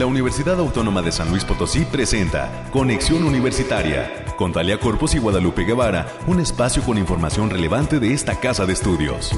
la Universidad Autónoma de San Luis Potosí presenta Conexión Universitaria con Talia Corpus y Guadalupe Guevara, un espacio con información relevante de esta casa de estudios.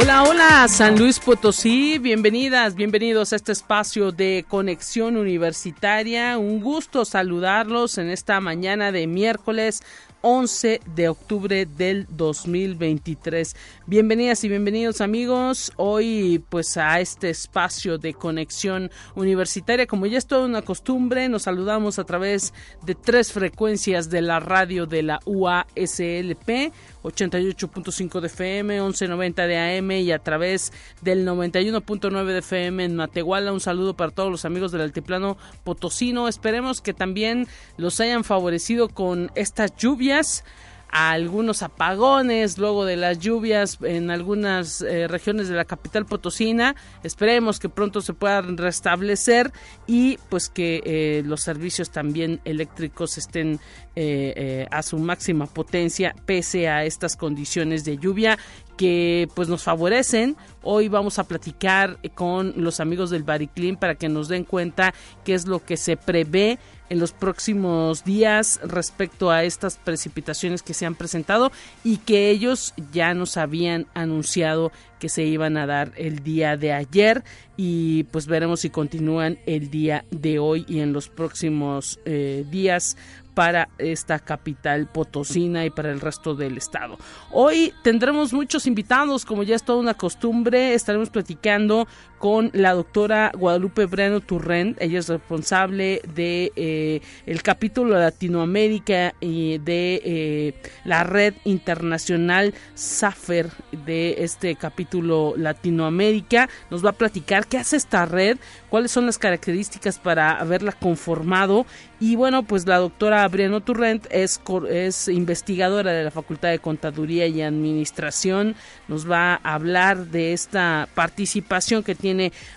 Hola, hola, San Luis Potosí, bienvenidas, bienvenidos a este espacio de conexión universitaria. Un gusto saludarlos en esta mañana de miércoles 11 de octubre del 2023. Bienvenidas y bienvenidos amigos. Hoy pues a este espacio de conexión universitaria. Como ya es toda una costumbre, nos saludamos a través de tres frecuencias de la radio de la UASLP. 88.5 de FM, 1190 de AM y a través del 91.9 de FM en Matehuala. Un saludo para todos los amigos del altiplano potosino. Esperemos que también los hayan favorecido con estas lluvias a algunos apagones luego de las lluvias en algunas eh, regiones de la capital potosina. Esperemos que pronto se puedan restablecer y pues que eh, los servicios también eléctricos estén eh, a su máxima potencia pese a estas condiciones de lluvia que pues nos favorecen. Hoy vamos a platicar con los amigos del Bariclim para que nos den cuenta qué es lo que se prevé en los próximos días respecto a estas precipitaciones que se han presentado y que ellos ya nos habían anunciado que se iban a dar el día de ayer y pues veremos si continúan el día de hoy y en los próximos eh, días para esta capital potosina y para el resto del estado. Hoy tendremos muchos invitados, como ya es toda una costumbre, estaremos platicando con la doctora Guadalupe Breno Turrent, ella es responsable de eh, el capítulo Latinoamérica y de eh, la red internacional SAFER de este capítulo Latinoamérica. Nos va a platicar qué hace esta red, cuáles son las características para haberla conformado y bueno, pues la doctora Briano Turrent es, es investigadora de la Facultad de Contaduría y Administración. Nos va a hablar de esta participación que tiene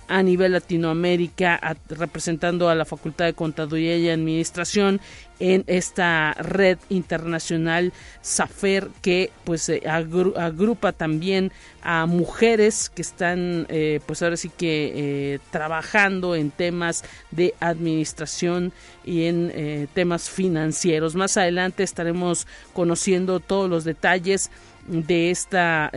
a nivel Latinoamérica representando a la Facultad de Contaduría y Administración en esta red internacional SAFER que pues eh, agrupa también a mujeres que están eh, pues ahora sí que eh, trabajando en temas de administración y en temas financieros. Más adelante estaremos conociendo todos los detalles de esta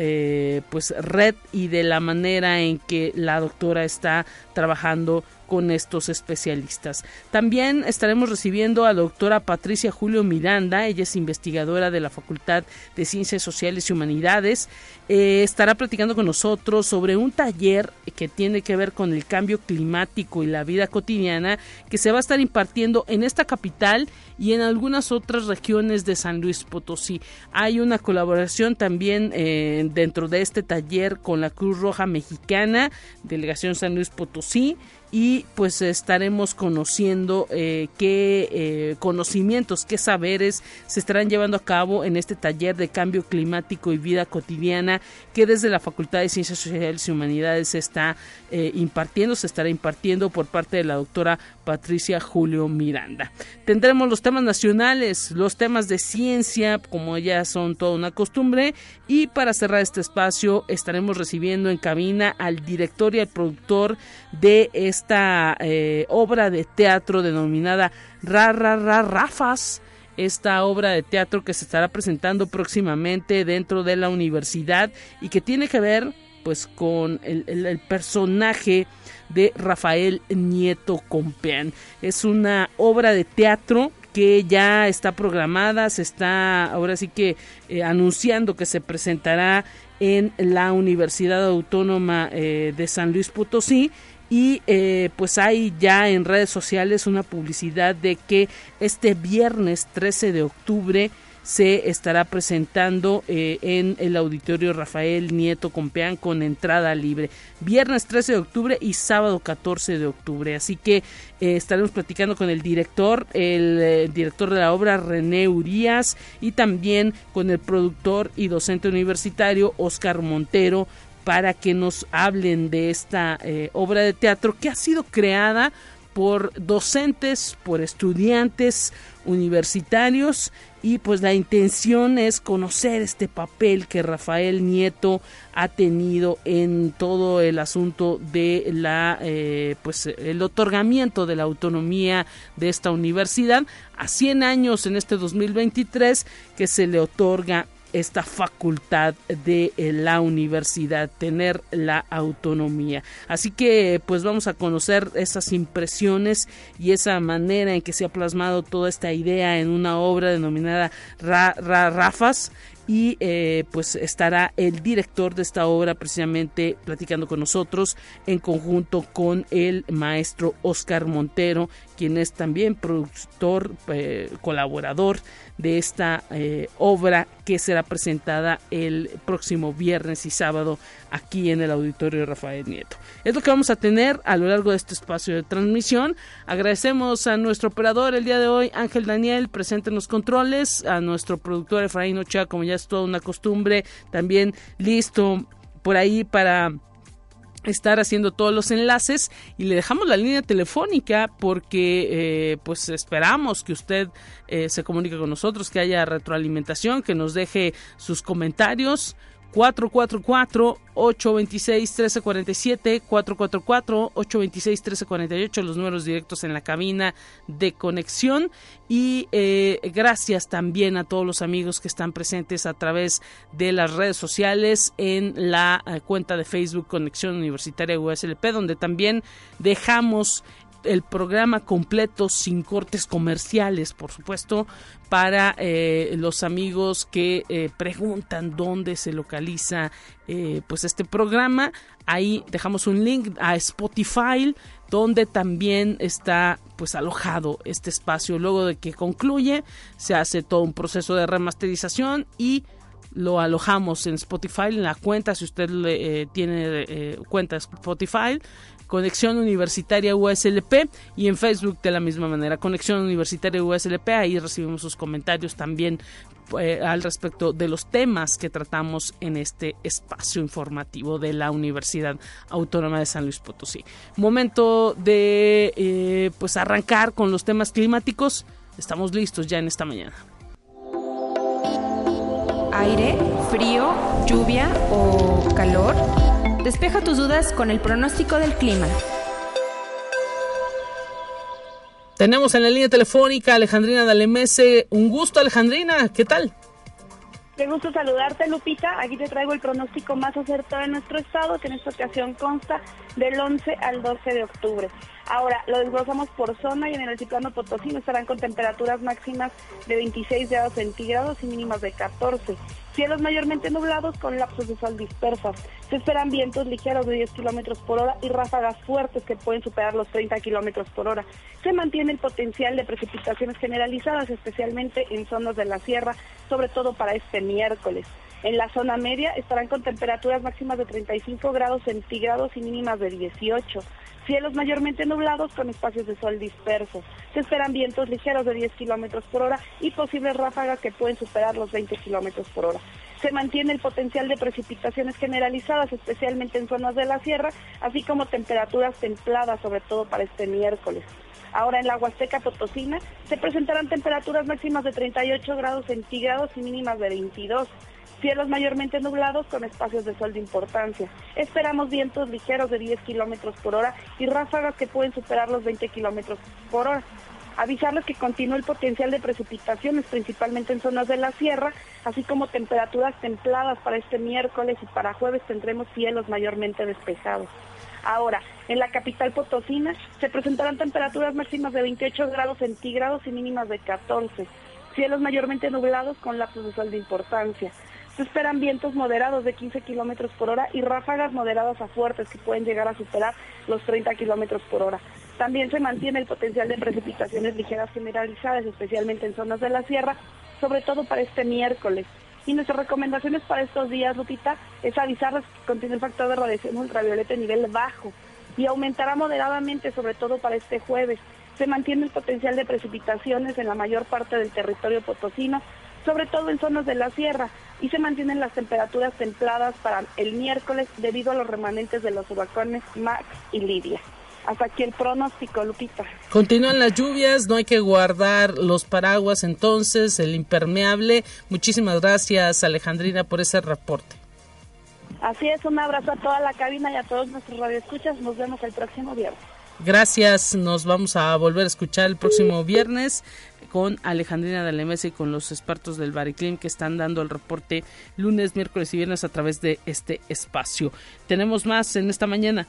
pues red y de la manera en que la doctora está trabajando con estos especialistas. También estaremos recibiendo a la doctora Patricia Julio Miranda, ella es investigadora de la Facultad de Ciencias Sociales y Humanidades. Eh, estará platicando con nosotros sobre un taller que tiene que ver con el cambio climático y la vida cotidiana que se va a estar impartiendo en esta capital y en algunas otras regiones de San Luis Potosí. Hay una colaboración también eh, dentro de este taller con la Cruz Roja Mexicana, Delegación San Luis Potosí y pues estaremos conociendo eh, qué eh, conocimientos, qué saberes se estarán llevando a cabo en este taller de cambio climático y vida cotidiana que desde la Facultad de Ciencias Sociales y Humanidades se está eh, impartiendo, se estará impartiendo por parte de la doctora Patricia Julio Miranda. Tendremos los temas nacionales, los temas de ciencia, como ya son toda una costumbre, y para cerrar este espacio estaremos recibiendo en cabina al director y al productor de esta eh, obra de teatro denominada Ra, Ra, Ra, Rafas esta obra de teatro que se estará presentando próximamente dentro de la universidad y que tiene que ver pues con el, personaje de Rafael Nieto Compeán. Es una obra de teatro que ya está programada, se está ahora sí que eh, anunciando que se presentará en la Universidad Autónoma eh, de San Luis Potosí y eh, pues hay ya en redes sociales una publicidad de que este viernes 13 de octubre se estará presentando eh, en el auditorio Rafael Nieto Compeán con entrada libre. Viernes 13 de octubre y sábado 14 de octubre. Así que eh, estaremos platicando con el director, el director de la obra René Urias y también con el productor y docente universitario Oscar Montero para que nos hablen de esta obra de teatro que ha sido creada por docentes, por estudiantes universitarios y pues la intención es conocer este papel que Rafael Nieto ha tenido en todo el asunto de la eh, pues el otorgamiento de la autonomía de esta universidad. A 100 años en este 2023 que se le otorga esta facultad de eh, la universidad, tener la autonomía. Así que pues vamos a conocer esas impresiones y esa manera en que se ha plasmado toda esta idea en una obra denominada Rafas y eh, pues estará el director de esta obra precisamente platicando con nosotros en conjunto con el maestro Oscar Montero, quien es también productor, eh, colaborador de esta eh, obra que será presentada el próximo viernes y sábado aquí en el auditorio Rafael Nieto. Es lo que vamos a tener a lo largo de este espacio de transmisión. Agradecemos a nuestro operador el día de hoy, Ángel Daniel, presente en los controles, a nuestro productor Efraín Ochoa, como ya es toda una costumbre, también listo por ahí para estar haciendo todos los enlaces y le dejamos la línea telefónica porque eh, pues esperamos que usted eh, se comunique con nosotros, que haya retroalimentación, que nos deje sus comentarios 444-826-1347, 444-826-1348, los números directos en la cabina de conexión. Y eh, gracias también a todos los amigos que están presentes a través de las redes sociales en la eh, cuenta de Facebook Conexión Universitaria USLP, donde también dejamos el programa completo sin cortes comerciales, por supuesto, para eh, los amigos que eh, preguntan dónde se localiza eh, pues este programa. Ahí dejamos un link a Spotify donde también está pues alojado este espacio. Luego de que concluye, se hace todo un proceso de remasterización y lo alojamos en Spotify, en la cuenta, si usted le, tiene cuenta Spotify, Conexión Universitaria USLP y en Facebook de la misma manera, Conexión Universitaria USLP, ahí recibimos sus comentarios también eh, al respecto de los temas que tratamos en este espacio informativo de la Universidad Autónoma de San Luis Potosí. Momento de eh, pues arrancar con los temas climáticos. Estamos listos ya en esta mañana. Aire, frío, lluvia o calor. Despeja tus dudas con el pronóstico del clima. Tenemos en la línea telefónica Alejandrina Dalemese. Un gusto, Alejandrina. ¿Qué tal? Qué gusto saludarte, Lupita. Aquí te traigo el pronóstico más acertado de nuestro estado, que en esta ocasión consta del 11 al 12 de octubre. Ahora, lo desglosamos por zona y en el altiplano potosino estarán con temperaturas máximas de 26 grados centígrados y mínimas de 14. Cielos mayormente nublados con lapsos de sol dispersos. Se esperan vientos ligeros de 10 kilómetros por hora y ráfagas fuertes que pueden superar los 30 kilómetros por hora. Se mantiene el potencial de precipitaciones generalizadas, especialmente en zonas de la sierra, sobre todo para este miércoles. En la zona media estarán con temperaturas máximas de 35 grados centígrados y mínimas de 18. Cielos mayormente nublados con espacios de sol dispersos. Se esperan vientos ligeros de 10 kilómetros por hora y posibles ráfagas que pueden superar los 20 kilómetros por hora. Se mantiene el potencial de precipitaciones generalizadas, especialmente en zonas de la sierra, así como temperaturas templadas, sobre todo para este miércoles. Ahora en la Huasteca Potosina se presentarán temperaturas máximas de 38 grados centígrados y mínimas de 22 cielos mayormente nublados con espacios de sol de importancia. Esperamos vientos ligeros de 10 kilómetros por hora y ráfagas que pueden superar los 20 kilómetros por hora. Avisarles que continúa el potencial de precipitaciones, principalmente en zonas de la sierra, así como temperaturas templadas para este miércoles y para jueves tendremos cielos mayormente despejados. Ahora, en la capital potosina se presentarán temperaturas máximas de 28 grados centígrados y mínimas de 14. Cielos mayormente nublados con lapsos de sol de importancia. Se esperan vientos moderados de 15 kilómetros por hora y ráfagas moderadas a fuertes que pueden llegar a superar los 30 kilómetros por hora. También se mantiene el potencial de precipitaciones ligeras generalizadas, especialmente en zonas de la sierra, sobre todo para este miércoles. Y nuestras recomendaciones para estos días, Lupita, es avisarles que contiene el factor de radiación ultravioleta a nivel bajo y aumentará moderadamente, sobre todo para este jueves. Se mantiene el potencial de precipitaciones en la mayor parte del territorio potosino, sobre todo en zonas de la sierra, y se mantienen las temperaturas templadas para el miércoles debido a los remanentes de los huracanes Max y Lidia. Hasta aquí el pronóstico, Lupita. Continúan las lluvias, no hay que guardar los paraguas entonces, el impermeable. Muchísimas gracias Alejandrina por ese reporte. Así es, un abrazo a toda la cabina y a todos nuestros radioescuchas. Nos vemos el próximo viernes. Gracias, nos vamos a volver a escuchar el próximo viernes con Alejandrina de la MS y con los expertos del Bariclim que están dando el reporte lunes, miércoles y viernes a través de este espacio. Tenemos más en esta mañana.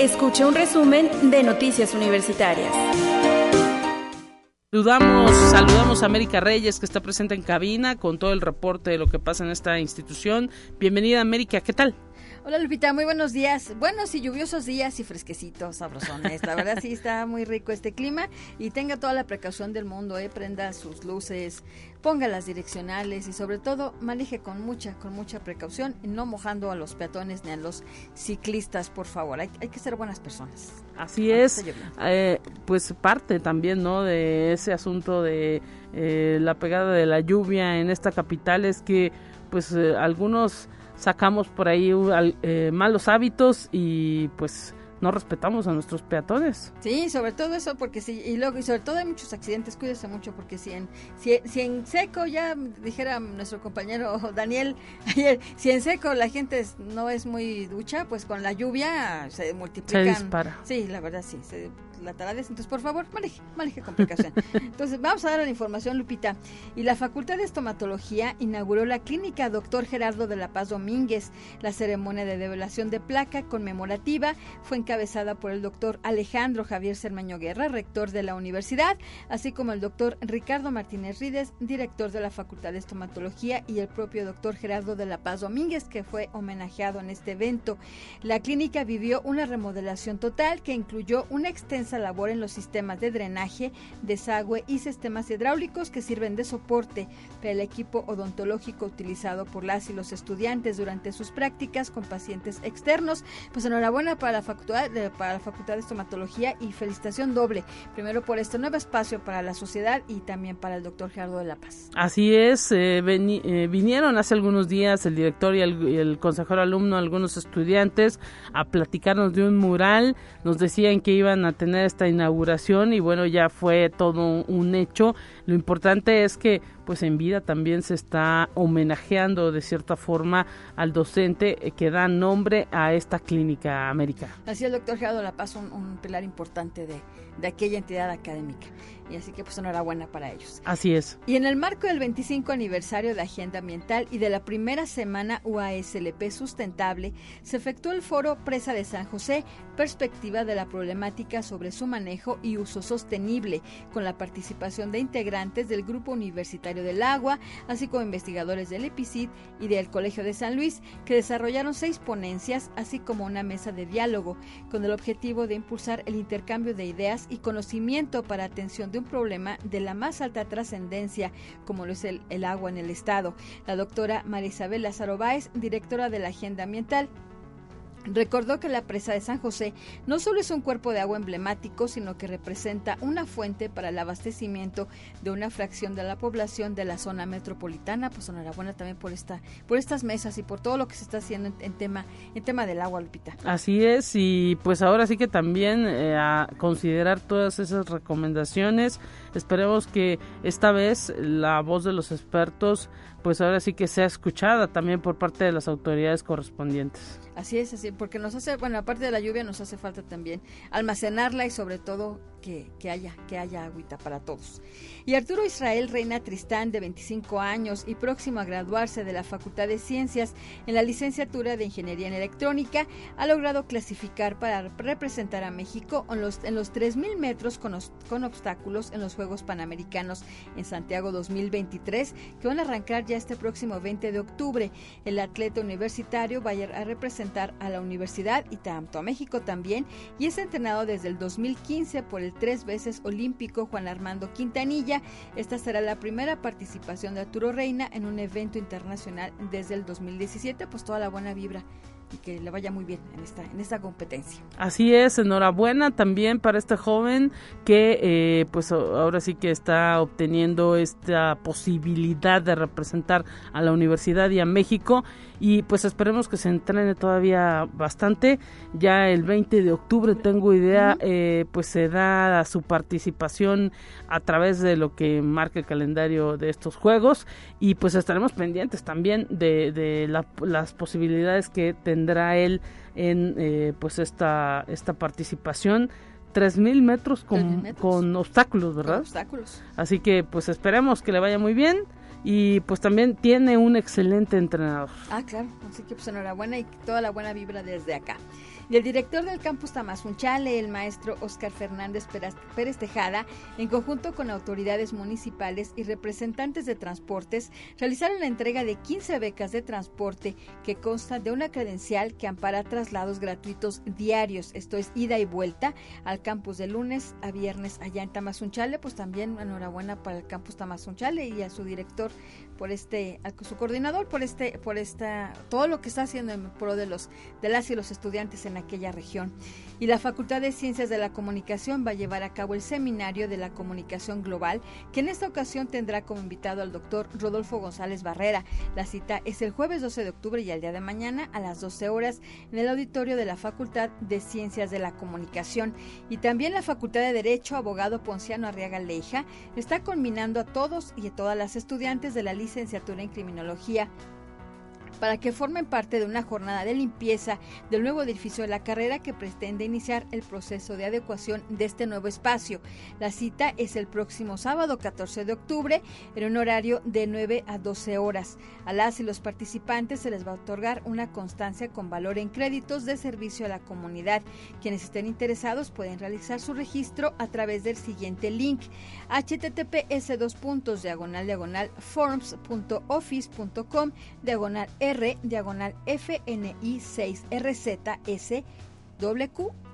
Escuche un resumen de Noticias Universitarias. Saludamos, saludamos a América Reyes que está presente en cabina con todo el reporte de lo que pasa en esta institución. Bienvenida América, ¿qué tal? Hola Lupita, muy buenos días. Buenos y lluviosos días y fresquecitos, sabrosones. La verdad sí está muy rico este clima y tenga toda la precaución del mundo, eh, prenda sus luces, ponga las direccionales y sobre todo maneje con mucha, con mucha precaución y no mojando a los peatones ni a los ciclistas, por favor. Hay, hay que ser buenas personas. Así es, eh, pues parte también, ¿no? De ese asunto de eh, la pegada de la lluvia en esta capital es que, pues, eh, algunos sacamos por ahí eh, malos hábitos y pues no respetamos a nuestros peatones. Sí, sobre todo eso, porque sí, y luego, y sobre todo hay muchos accidentes, cuídese mucho, porque si en, si, si en seco, ya dijera nuestro compañero Daniel ayer, si en seco la gente no es muy ducha, pues con la lluvia se multiplican. Se dispara. Sí, la verdad sí, se laterales. Entonces, por favor, maneje, maneje con precaución. Entonces, vamos a dar la información, Lupita. Y la Facultad de Estomatología inauguró la clínica Doctor Gerardo de la Paz Domínguez. La ceremonia de develación de placa conmemorativa fue encabezada por el doctor Alejandro Javier Cermeño Guerra, rector de la universidad, así como el doctor Ricardo Martínez Rides, director de la Facultad de Estomatología, y el propio doctor Gerardo de la Paz Domínguez, que fue homenajeado en este evento. La clínica vivió una remodelación total que incluyó una extensa labor en los sistemas de drenaje, desagüe y sistemas hidráulicos que sirven de soporte para el equipo odontológico utilizado por las y los estudiantes durante sus prácticas con pacientes externos. Pues enhorabuena para la facultad de, para la facultad de estomatología y felicitación doble, primero por este nuevo espacio para la sociedad y también para el doctor Gerardo de la Paz. Así es, eh, eh, vinieron hace algunos días el director y el, el consejero alumno, algunos estudiantes, a platicarnos de un mural, nos decían que iban a tener esta inauguración y bueno, ya fue todo un hecho. Lo importante es que pues en vida también se está homenajeando de cierta forma al docente eh, que da nombre a esta clínica América. Así el doctor Gerardo La Paz, un, un pilar importante de, de aquella entidad académica. Y así que pues enhorabuena para ellos. Así es. Y en el marco del 25 aniversario de Agenda Ambiental y de la primera semana UASLP Sustentable, se efectuó el foro Presa de San José, perspectiva de la problemática sobre su manejo y uso sostenible, con la participación de integrantes del Grupo Universitario del Agua, así como investigadores del EPICID y del Colegio de San Luis, que desarrollaron seis ponencias, así como una mesa de diálogo, con el objetivo de impulsar el intercambio de ideas y conocimiento para atención de un problema de la más alta trascendencia, como lo es el, el, agua en el Estado. La doctora María Isabel Lázaro Báez, directora de la Agenda Ambiental, Recordó que la presa de San José no solo es un cuerpo de agua emblemático, sino que representa una fuente para el abastecimiento de una fracción de la población de la zona metropolitana. Pues enhorabuena también por esta, por estas mesas y por todo lo que se está haciendo en, tema, en tema del agua, Lupita. Así es, y pues ahora sí que también eh, a considerar todas esas recomendaciones. Esperemos que esta vez la voz de los expertos, pues ahora sí que sea escuchada también por parte de las autoridades correspondientes. Así es, así, porque nos hace, bueno, aparte de la lluvia, nos hace falta también almacenarla y sobre todo que, haya, que haya agüita para todos. Y Arturo Israel Reina Tristán, de 25 años y próximo a graduarse de la Facultad de Ciencias en la licenciatura de Ingeniería en Electrónica, ha logrado clasificar para representar a México en los, en los 3.000 metros con, con obstáculos en los Juegos Panamericanos en Santiago 2023, que van a arrancar ya este próximo 20 de octubre. El atleta universitario va a representar a la universidad y tanto a México también, y es entrenado desde el 2015 por el tres veces olímpico Juan Armando Quintanilla. Esta será la primera participación de Arturo Reina en un evento internacional desde el 2017, pues toda la buena vibra y que le vaya muy bien en esta, en esta competencia. Así es, enhorabuena también para este joven que eh, pues ahora sí que está obteniendo esta posibilidad de representar a la universidad y a México y pues esperemos que se entrene todavía bastante. Ya el 20 de octubre tengo idea, eh, pues se da su participación a través de lo que marca el calendario de estos juegos y pues estaremos pendientes también de, de las posibilidades que tendrá él en eh, pues esta, esta participación. 3.000 metros con, metros con obstáculos, ¿verdad? Con obstáculos. Así que pues esperemos que le vaya muy bien y pues también tiene un excelente entrenador. Ah, claro, así que pues enhorabuena y toda la buena vibra desde acá. Y el director del campus Tamazunchale, el maestro Oscar Fernández Pérez Tejada, en conjunto con autoridades municipales y representantes de transportes, realizaron la entrega de 15 becas de transporte que constan de una credencial que ampara traslados gratuitos diarios, esto es ida y vuelta al campus de lunes a viernes allá en Tamazunchale, pues también enhorabuena para el campus Tamazunchale y a su director por este, a su coordinador por este, por esta, todo lo que está haciendo en pro de los, de las y los estudiantes en aquella región. Y la Facultad de Ciencias de la Comunicación va a llevar a cabo el seminario de la comunicación global, que en esta ocasión tendrá como invitado al doctor Rodolfo González Barrera. La cita es el jueves 12 de octubre y el día de mañana a las 12 horas en el auditorio de la Facultad de Ciencias de la Comunicación. Y también la Facultad de Derecho, abogado Ponciano Arriaga Leija, está combinando a todos y a todas las estudiantes de la licenciatura en criminología para que formen parte de una jornada de limpieza del nuevo edificio de la carrera que pretende iniciar el proceso de adecuación de este nuevo espacio. La cita es el próximo sábado 14 de octubre en un horario de 9 a 12 horas. A las y los participantes se les va a otorgar una constancia con valor en créditos de servicio a la comunidad. Quienes estén interesados pueden realizar su registro a través del siguiente link https dos puntos diagonal diagonal forms.office.com diagonal R diagonal FNI 6 RZS WQ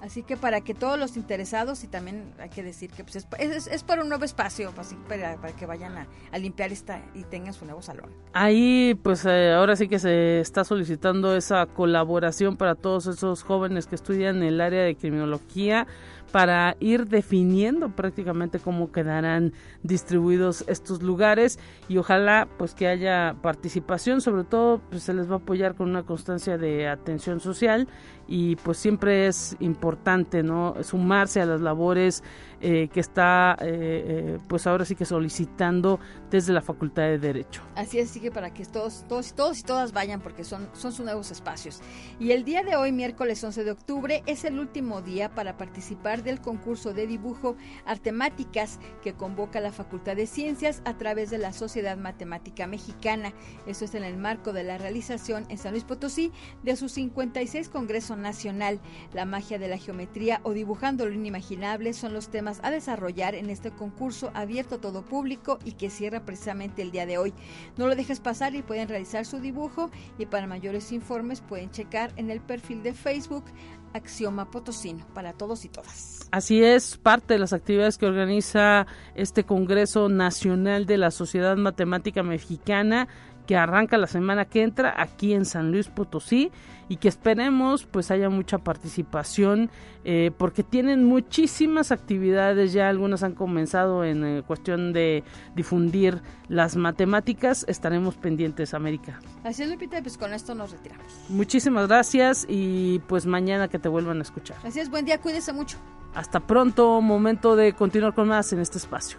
Así que para que todos los interesados, y también hay que decir que pues es, para un nuevo espacio, pues, para, para, que vayan a, limpiar esta y tengan su nuevo salón. Ahí, pues eh, ahora sí que se está solicitando esa colaboración para todos esos jóvenes que estudian el área de criminología para ir definiendo prácticamente cómo quedarán distribuidos estos lugares y ojalá pues que haya participación, sobre todo pues se les va a apoyar con una constancia de atención social y pues siempre es importante sumarse a las labores eh, que está eh, eh, pues ahora sí que solicitando desde la Facultad de Derecho. Así es, así que para que todos, todos, todos y todas vayan porque son, son sus nuevos espacios. Y el día de hoy, miércoles 11 de octubre, es el último día para participar del concurso de dibujo Artemáticas que convoca la Facultad de Ciencias a través de la Sociedad Matemática Mexicana. Eso es en el marco de la realización en San Luis Potosí de su 56 Congreso Nacional. La magia de la geometría o dibujando lo inimaginable son los temas a desarrollar en este concurso abierto a todo público y que cierra precisamente el día de hoy. No lo dejes pasar y pueden realizar su dibujo y para mayores informes pueden checar en el perfil de Facebook Axioma Potosino para todos y todas. Así es, parte de las actividades que organiza este Congreso Nacional de la Sociedad Matemática Mexicana que arranca la semana que entra aquí en San Luis Potosí y que esperemos pues haya mucha participación eh, porque tienen muchísimas actividades ya algunas han comenzado en eh, cuestión de difundir las matemáticas estaremos pendientes América. Así es Lupita pues con esto nos retiramos. Muchísimas gracias y pues mañana que te vuelvan a escuchar. Así es buen día cuídese mucho. Hasta pronto momento de continuar con más en este espacio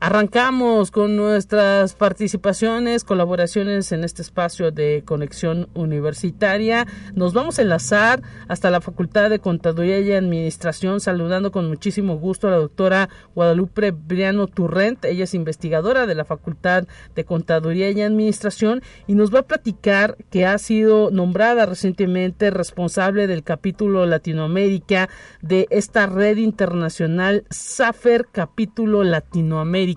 Arrancamos con nuestras participaciones, colaboraciones en este espacio de conexión universitaria. Nos vamos a enlazar hasta la Facultad de Contaduría y Administración, saludando con muchísimo gusto a la doctora Guadalupe Briano Turrent. Ella es investigadora de la Facultad de Contaduría y Administración y nos va a platicar que ha sido nombrada recientemente responsable del capítulo Latinoamérica de esta red internacional SAFER Capítulo Latinoamérica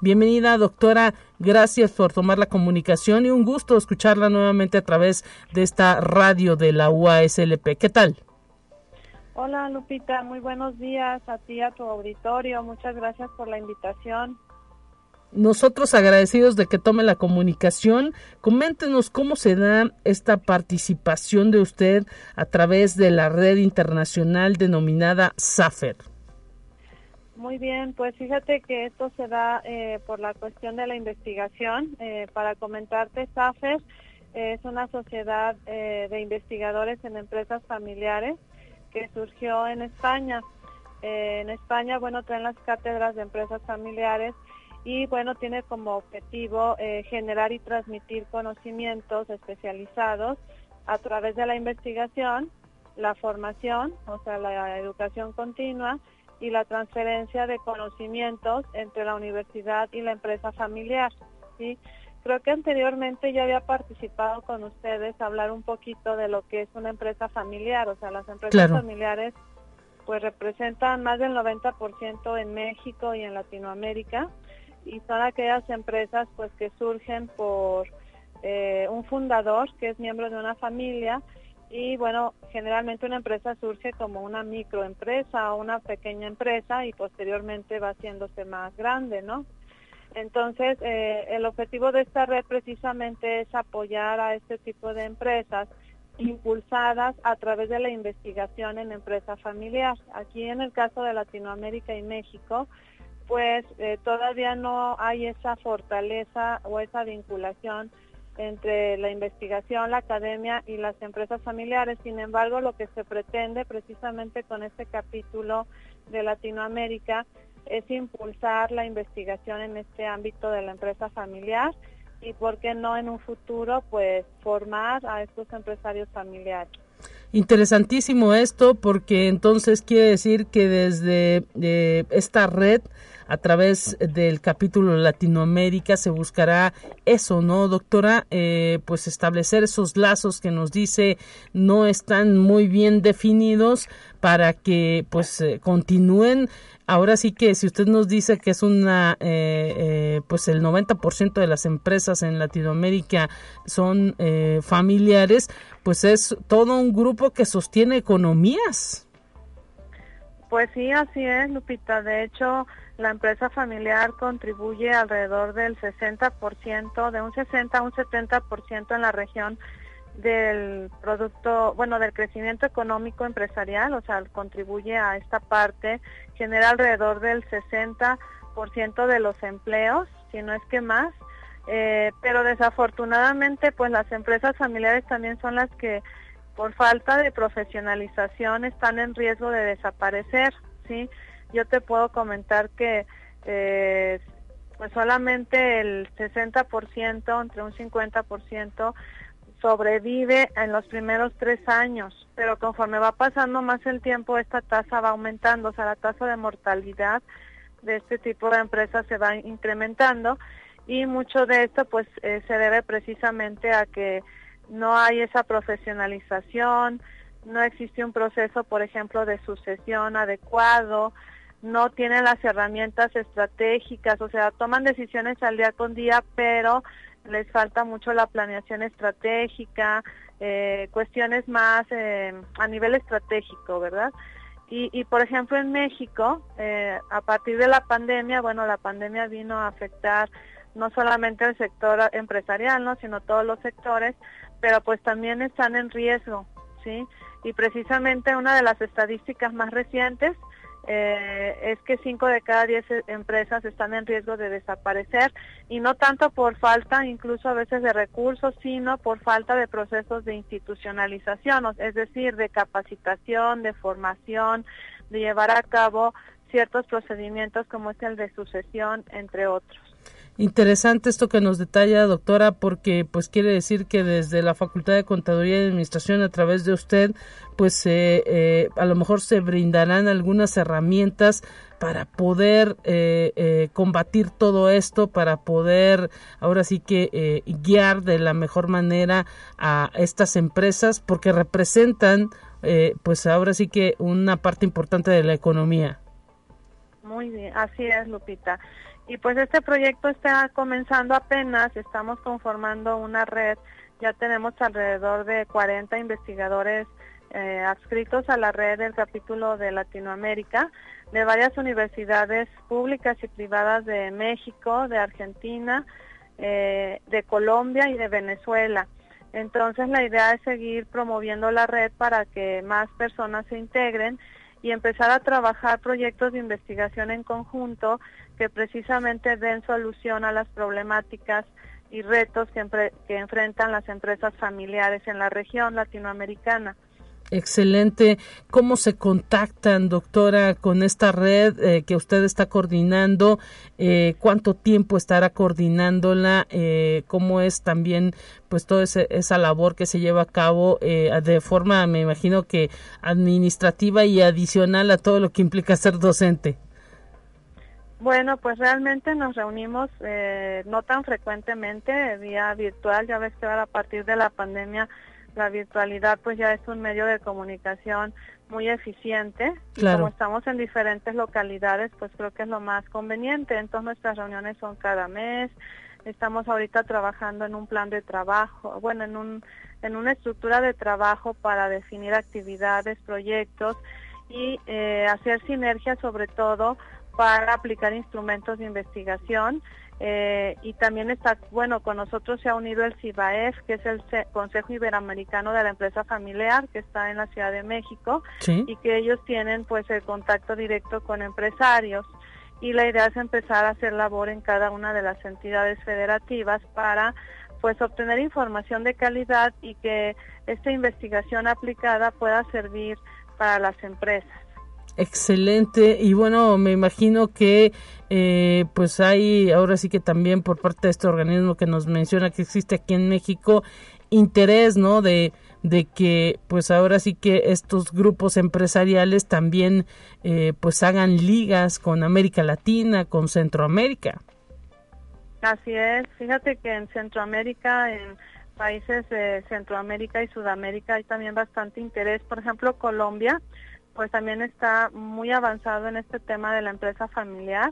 Bienvenida, doctora. Gracias por tomar la comunicación y un gusto escucharla nuevamente a través de esta radio de la UASLP. ¿Qué tal? Hola Lupita, muy buenos días a ti, a tu auditorio. Muchas gracias por la invitación. Nosotros agradecidos de que tome la comunicación, coméntenos cómo se da esta participación de usted a través de la red internacional denominada SAFER. Muy bien, pues fíjate que esto se da eh, por la cuestión de la investigación. Eh, para comentarte, SAFER es una sociedad eh, de investigadores en empresas familiares que surgió en España. En España, bueno, traen las cátedras de empresas familiares y, bueno, tiene como objetivo generar y transmitir conocimientos especializados a través de la investigación, la formación, o sea, la educación continua y la transferencia de conocimientos entre la universidad y la empresa familiar, ¿sí? Creo que anteriormente ya había participado con ustedes a hablar un poquito de lo que es una empresa familiar, o sea, las empresas familiares pues representan más del 90% en México y en Latinoamérica y son aquellas empresas pues que surgen por eh, un fundador que es miembro de una familia y bueno, generalmente una empresa surge como una microempresa o una pequeña empresa y posteriormente va haciéndose más grande, ¿no? Entonces, eh, el objetivo de esta red precisamente es apoyar a este tipo de empresas impulsadas a través de la investigación en empresa familiar. Aquí en el caso de Latinoamérica y México, pues eh, todavía no hay esa fortaleza o esa vinculación entre la investigación, la academia y las empresas familiares. Sin embargo, lo que se pretende precisamente con este capítulo de Latinoamérica es impulsar la investigación en este ámbito de la empresa familiar y, ¿por qué no en un futuro, pues formar a estos empresarios familiares? Interesantísimo esto porque entonces quiere decir que desde eh, esta red a través del capítulo Latinoamérica se buscará eso, ¿no, doctora? Eh, pues establecer esos lazos que nos dice no están muy bien definidos para que pues eh, continúen ahora sí que si usted nos dice que es una, eh, eh, pues el 90% de las empresas en Latinoamérica son eh, familiares, pues es todo un grupo que sostiene economías. Pues sí, así es, Lupita. De hecho, la empresa familiar contribuye alrededor del 60%, de un 60 a un 70% en la región del producto, bueno, del crecimiento económico empresarial, o sea, contribuye a esta parte, genera alrededor del 60% de los empleos, si no es que más, eh, pero desafortunadamente, pues las empresas familiares también son las que, por falta de profesionalización, están en riesgo de desaparecer, ¿sí? Yo te puedo comentar que eh, pues solamente el 60%, entre un 50%, sobrevive en los primeros tres años, pero conforme va pasando más el tiempo, esta tasa va aumentando, o sea, la tasa de mortalidad de este tipo de empresas se va incrementando y mucho de esto pues eh, se debe precisamente a que no hay esa profesionalización, no existe un proceso, por ejemplo, de sucesión adecuado, no tienen las herramientas estratégicas, o sea, toman decisiones al día con día, pero les falta mucho la planeación estratégica, eh, cuestiones más eh, a nivel estratégico, ¿verdad? Y, y por ejemplo en México, eh, a partir de la pandemia, bueno, la pandemia vino a afectar no solamente el sector empresarial, ¿no? sino todos los sectores, pero pues también están en riesgo, ¿sí? Y precisamente una de las estadísticas más recientes eh, es que 5 de cada 10 e, empresas están en riesgo de desaparecer y no tanto por falta incluso a veces de recursos, sino por falta de procesos de institucionalización, es decir, de capacitación, de formación, de llevar a cabo ciertos procedimientos como es el de sucesión, entre otros. Interesante esto que nos detalla, doctora, porque pues quiere decir que desde la Facultad de Contaduría y Administración a través de usted, pues eh, eh, a lo mejor se brindarán algunas herramientas para poder eh, combatir todo esto, para poder ahora sí que guiar de la mejor manera a estas empresas, porque representan pues ahora sí que una parte importante de la economía. Muy bien, así es, Lupita. Y pues este proyecto está comenzando apenas, estamos conformando una red, ya tenemos alrededor de 40 investigadores eh, adscritos a la red del capítulo de Latinoamérica de varias universidades públicas y privadas de México, de Argentina, eh, de Colombia y de Venezuela. Entonces la idea es seguir promoviendo la red para que más personas se integren y empezar a trabajar proyectos de investigación en conjunto que precisamente den solución a las problemáticas y retos que, que enfrentan las empresas familiares en la región latinoamericana. Excelente. ¿Cómo se contactan, doctora, con esta red eh, que usted está coordinando? Eh, ¿Cuánto tiempo estará coordinándola? Eh, ¿Cómo es también pues toda esa labor que se lleva a cabo de forma, me imagino que administrativa y adicional a todo lo que implica ser docente? Bueno, pues realmente nos reunimos no tan frecuentemente, vía virtual, ya ves que ahora a partir de la pandemia la virtualidad pues ya es un medio de comunicación muy eficiente. Y como estamos en diferentes localidades pues creo que es lo más conveniente. Entonces nuestras reuniones son cada mes. Estamos ahorita trabajando en un plan de trabajo bueno en un en una estructura de trabajo para definir actividades proyectos y eh, hacer sinergia sobre todo para aplicar instrumentos de investigación eh, y también está, bueno, con nosotros se ha unido el CIBAEF, que es el Consejo Iberoamericano de la Empresa Familiar, que está en la Ciudad de México, y que ellos tienen pues el contacto directo con empresarios. Y la idea es empezar a hacer labor en cada una de las entidades federativas para pues obtener información de calidad y que esta investigación aplicada pueda servir para las empresas. Excelente y bueno, me imagino que eh, pues hay ahora sí que también por parte de este organismo que nos menciona que existe aquí en México interés, ¿no? De, de que pues ahora sí que estos grupos empresariales también eh, pues hagan ligas con América Latina, con Centroamérica. Así es, fíjate que en Centroamérica, en países de Centroamérica y Sudamérica hay también bastante interés, por ejemplo Colombia pues también está muy avanzado en este tema de la empresa familiar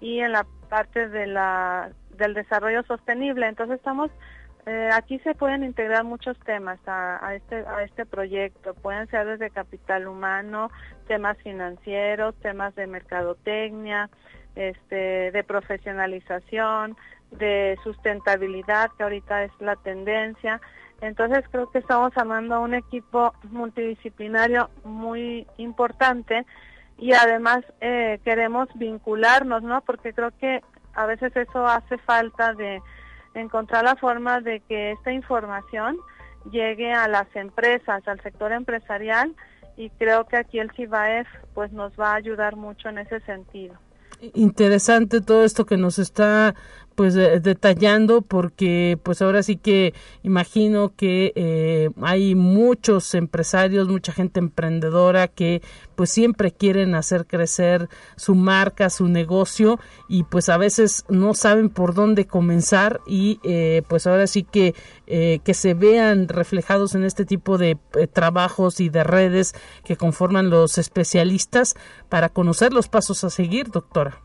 y en la parte de la del desarrollo sostenible. Entonces estamos eh, aquí se pueden integrar muchos temas a, este a este proyecto. Pueden ser desde capital humano, temas financieros, temas de mercadotecnia, este, de profesionalización, de sustentabilidad, que ahorita es la tendencia. Entonces creo que estamos armando un equipo multidisciplinario muy importante y además eh, queremos vincularnos, ¿no? Porque creo que a veces eso hace falta de encontrar la forma de que esta información llegue a las empresas, al sector empresarial y creo que aquí el CIBAEF pues nos va a ayudar mucho en ese sentido interesante todo esto que nos está pues detallando porque pues ahora sí que imagino que eh, hay muchos empresarios mucha gente emprendedora que pues siempre quieren hacer crecer su marca su negocio y pues a veces no saben por dónde comenzar y eh, pues ahora sí que eh, que se vean reflejados en este tipo de trabajos y de redes que conforman los especialistas para conocer los pasos a seguir doctora.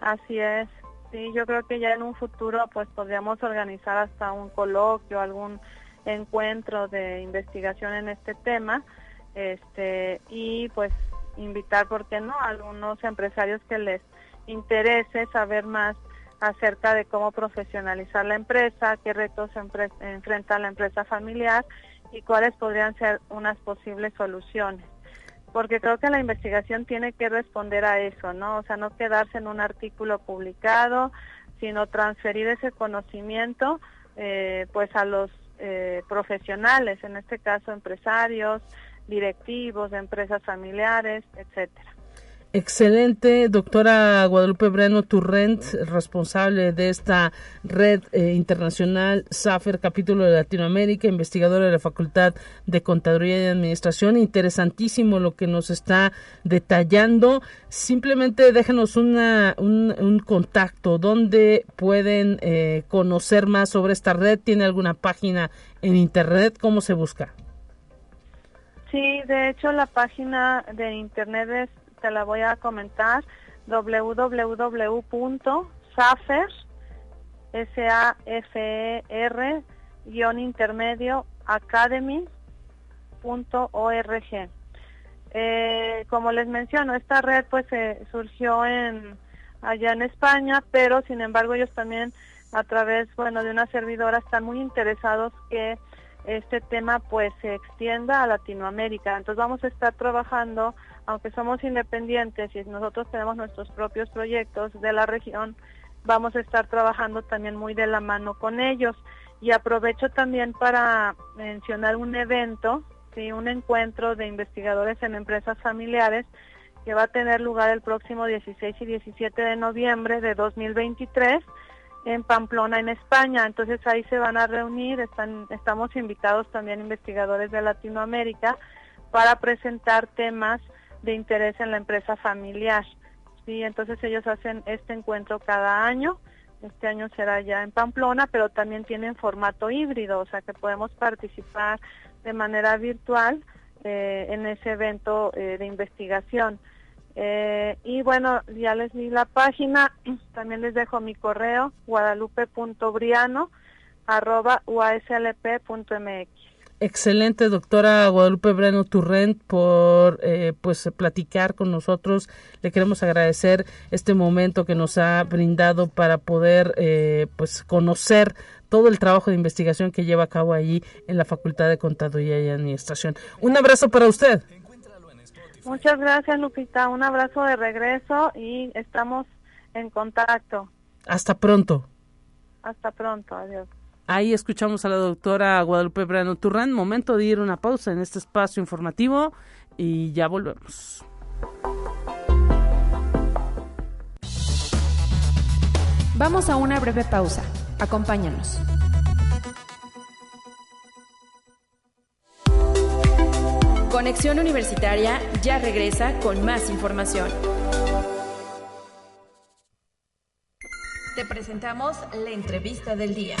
Así es Sí, yo creo que ya en un futuro pues podríamos organizar hasta un coloquio, algún encuentro de investigación en este tema, este y pues invitar, ¿por qué no?, a algunos empresarios que les interese saber más acerca de cómo profesionalizar la empresa, qué retos enfrenta la empresa familiar y cuáles podrían ser unas posibles soluciones porque creo que la investigación tiene que responder a eso, ¿no? O sea, no quedarse en un artículo publicado, sino transferir ese conocimiento eh, pues a los eh, profesionales, en este caso empresarios, directivos de empresas familiares, etcétera. Excelente, doctora Guadalupe Breno Turrent, responsable de esta red eh, internacional SAFER, capítulo de Latinoamérica, investigadora de la Facultad de Contaduría y Administración. Interesantísimo lo que nos está detallando. Simplemente déjenos una, un, contacto donde pueden eh, conocer más sobre esta red. ¿Tiene alguna página en Internet? ¿Cómo se busca? Sí, de hecho la página de Internet es te la voy a comentar, www.safer, s a f e r guion intermedio, academy, Eh, como les menciono, esta red pues surgió en allá en España, pero sin embargo ellos también a través bueno de una servidora están muy interesados que este tema pues se extienda a Latinoamérica. Entonces vamos a estar trabajando, aunque somos independientes y nosotros tenemos nuestros propios proyectos de la región, vamos a estar trabajando también muy de la mano con ellos. Y aprovecho también para mencionar un evento, ¿sí? un encuentro de investigadores en empresas familiares que va a tener lugar el próximo 16 y 17 de noviembre de 2023 en Pamplona, en España. Entonces ahí se van a reunir, están, estamos invitados también investigadores de Latinoamérica para presentar temas de interés en la empresa familiar. Sí, entonces ellos hacen este encuentro cada año. Este año será ya en Pamplona, pero también tienen formato híbrido, o sea que podemos participar de manera virtual eh, en ese evento eh, de investigación. Eh, y bueno, ya les di la página, también les dejo mi correo, guadalupe.briano arroba uaslp.mx. Excelente, doctora Guadalupe Briano Turrent, por eh, pues platicar con nosotros. Le queremos agradecer este momento que nos ha brindado para poder eh, pues conocer todo el trabajo de investigación que lleva a cabo allí en la Facultad de Contaduría y Administración. Un abrazo para usted. Muchas gracias, Lupita. Un abrazo de regreso y estamos en contacto. Hasta pronto. Hasta pronto. Adiós. Ahí escuchamos a la doctora Guadalupe Brano Turrán. Momento de ir una pausa en este espacio informativo y ya volvemos. Vamos a una breve pausa. Acompáñanos. Conexión Universitaria ya regresa con más información. Te presentamos la entrevista del día.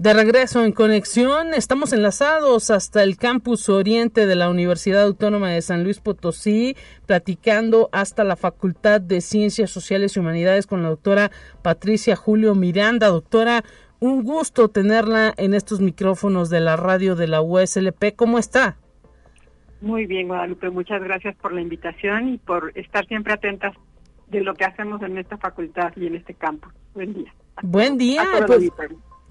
De regreso en conexión, estamos enlazados hasta el campus oriente de la Universidad Autónoma de San Luis Potosí, platicando hasta la Facultad de Ciencias Sociales y Humanidades con la doctora Patricia Julio Miranda. Doctora, un gusto tenerla en estos micrófonos de la radio de la USLP. ¿Cómo está? Muy bien, Guadalupe. Muchas gracias por la invitación y por estar siempre atentas de lo que hacemos en esta facultad y en este campo. Buen día. Buen día. Pues,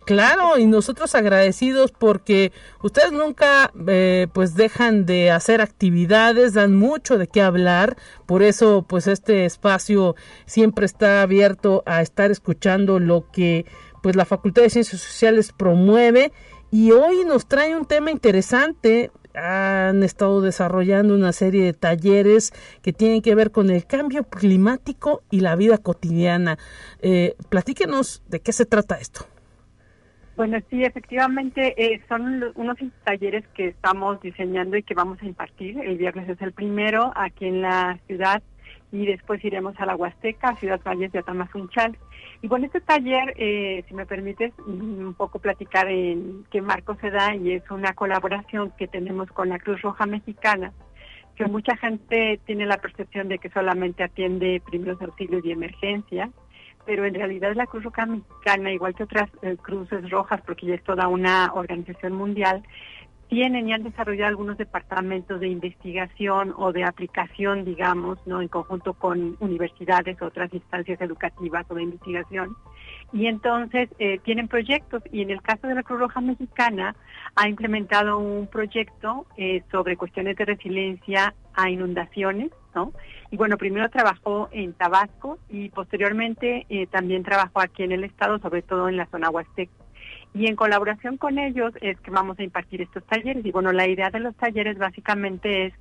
claro, y nosotros agradecidos porque ustedes nunca eh, pues dejan de hacer actividades, dan mucho de qué hablar, por eso pues este espacio siempre está abierto a estar escuchando lo que pues la Facultad de Ciencias Sociales promueve y hoy nos trae un tema interesante. Han estado desarrollando una serie de talleres que tienen que ver con el cambio climático y la vida cotidiana. Eh, platíquenos de qué se trata esto. Bueno, sí, efectivamente eh, son unos talleres que estamos diseñando y que vamos a impartir. El viernes es el primero aquí en la ciudad y después iremos a la Huasteca, Ciudad Valles de Atamazunchal. Y bueno, este taller, eh, si me permites un poco platicar en qué marco se da, y es una colaboración que tenemos con la Cruz Roja Mexicana, que mucha gente tiene la percepción de que solamente atiende primeros auxilios y emergencia, pero en realidad la Cruz Roja Mexicana, igual que otras eh, cruces rojas, porque ya es toda una organización mundial, tienen y han desarrollado algunos departamentos de investigación o de aplicación, digamos, ¿no? en conjunto con universidades, otras instancias educativas o de investigación. Y entonces eh, tienen proyectos y en el caso de la Cruz Roja Mexicana ha implementado un proyecto eh, sobre cuestiones de resiliencia a inundaciones, Y bueno, primero trabajó en Tabasco y posteriormente eh, también trabajó aquí en el estado, sobre todo en la zona huasteca y en colaboración con ellos es que vamos a impartir estos talleres. Y bueno, la idea de los talleres básicamente es,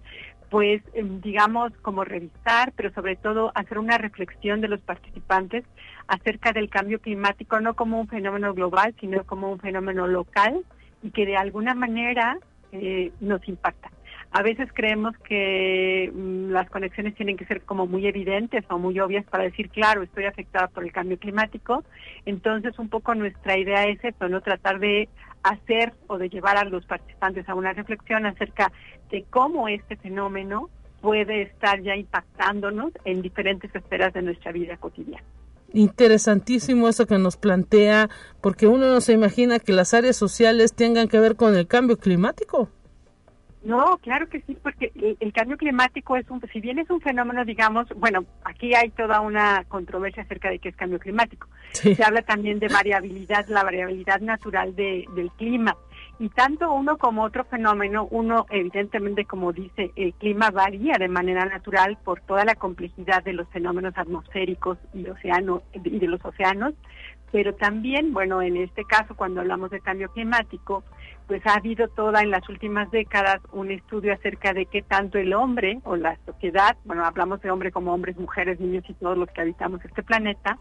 pues, em, digamos, como revisar, pero sobre todo hacer una reflexión de los participantes acerca del cambio climático, no como un fenómeno global, sino como un fenómeno local y que de alguna manera eh, nos impacta. A veces creemos que mm, las conexiones tienen que ser como muy evidentes o muy obvias para decir, claro, estoy afectada por el cambio climático. Entonces, un poco nuestra idea es eso, ¿no? Tratar de hacer o de llevar a los participantes a una reflexión acerca de cómo este fenómeno puede estar ya impactándonos en diferentes esferas de nuestra vida cotidiana. Interesantísimo eso que nos plantea, porque uno no se imagina que las áreas sociales tengan que ver con el cambio climático. No, claro que sí, porque el, cambio climático es un, si bien es un fenómeno, digamos, bueno, aquí hay toda una controversia acerca de qué es cambio climático. Se habla también de variabilidad, la variabilidad natural de, del clima. Y tanto uno como otro fenómeno, uno evidentemente, como dice, el clima varía de manera natural por toda la complejidad de los fenómenos atmosféricos y, océano, y de los océanos, pero también, bueno, en este caso, cuando hablamos de cambio climático, pues ha habido toda en las últimas décadas un estudio acerca de qué tanto el hombre o la sociedad, bueno, hablamos de hombre como hombres, mujeres, niños y todos los que habitamos este planeta,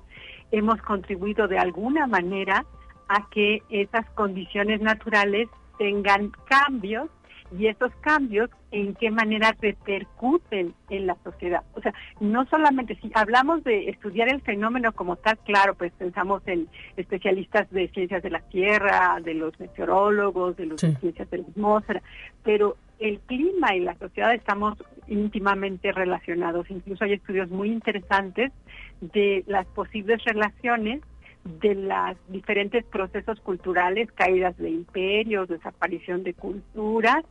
hemos contribuido de alguna manera a que esas condiciones naturales tengan cambios y esos cambios en qué manera repercuten en la sociedad. O sea, no solamente si hablamos de estudiar el fenómeno como tal, claro, pues pensamos en especialistas de ciencias de la tierra, de los meteorólogos, de los ciencias de la atmósfera, pero el clima y la sociedad estamos íntimamente relacionados. Incluso hay estudios muy interesantes de las posibles relaciones de los diferentes procesos culturales, caídas de imperios, desaparición de culturas,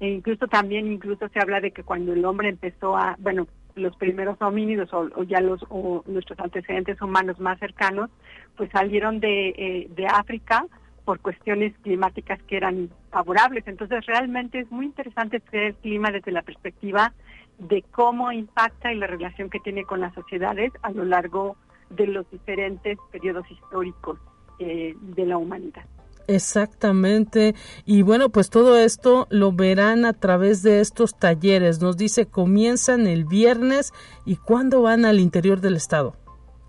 e incluso también incluso se habla de que cuando el hombre empezó a, bueno, los primeros homínidos o, ya los nuestros antecedentes humanos más cercanos, pues salieron de, eh, de África por cuestiones climáticas que eran favorables. Entonces realmente es muy interesante estudiar el clima desde la perspectiva de cómo impacta y la relación que tiene con las sociedades a lo largo de los diferentes periodos históricos eh, de la humanidad. Exactamente. Y bueno, pues todo esto lo verán a través de estos talleres. Nos dice, comienzan el viernes y cuándo van al interior del estado.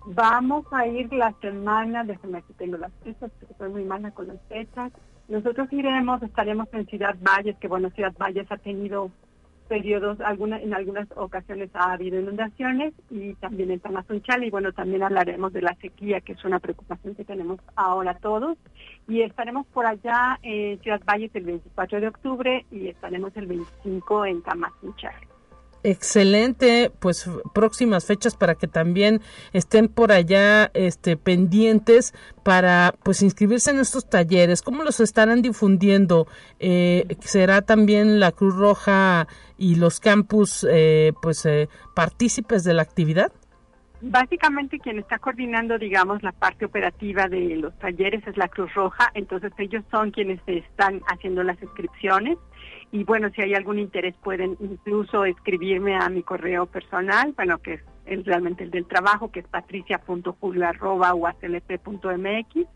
Vamos a ir la semana, déjame aquí tengo las fechas, porque soy muy mala con las fechas. Nosotros iremos, estaremos en Ciudad Valles, que bueno, Ciudad Valles ha tenido periodos, alguna, en algunas ocasiones ha habido inundaciones y también en Tamazunchal y bueno, también hablaremos de la sequía, que es una preocupación que tenemos ahora todos. Y estaremos por allá en Ciudad Valles el 24 de octubre y estaremos el 25 en Tamazunchal. Excelente, pues próximas fechas para que también estén por allá este pendientes para pues inscribirse en estos talleres. ¿Cómo los estarán difundiendo? Eh, ¿Será también la Cruz Roja y los campus eh, pues eh, partícipes de la actividad? Básicamente quien está coordinando, digamos, la parte operativa de los talleres es la Cruz Roja, entonces ellos son quienes están haciendo las inscripciones y bueno, si hay algún interés pueden incluso escribirme a mi correo personal, bueno, que es realmente el del trabajo, que es patricia.julio.uaclp.mx.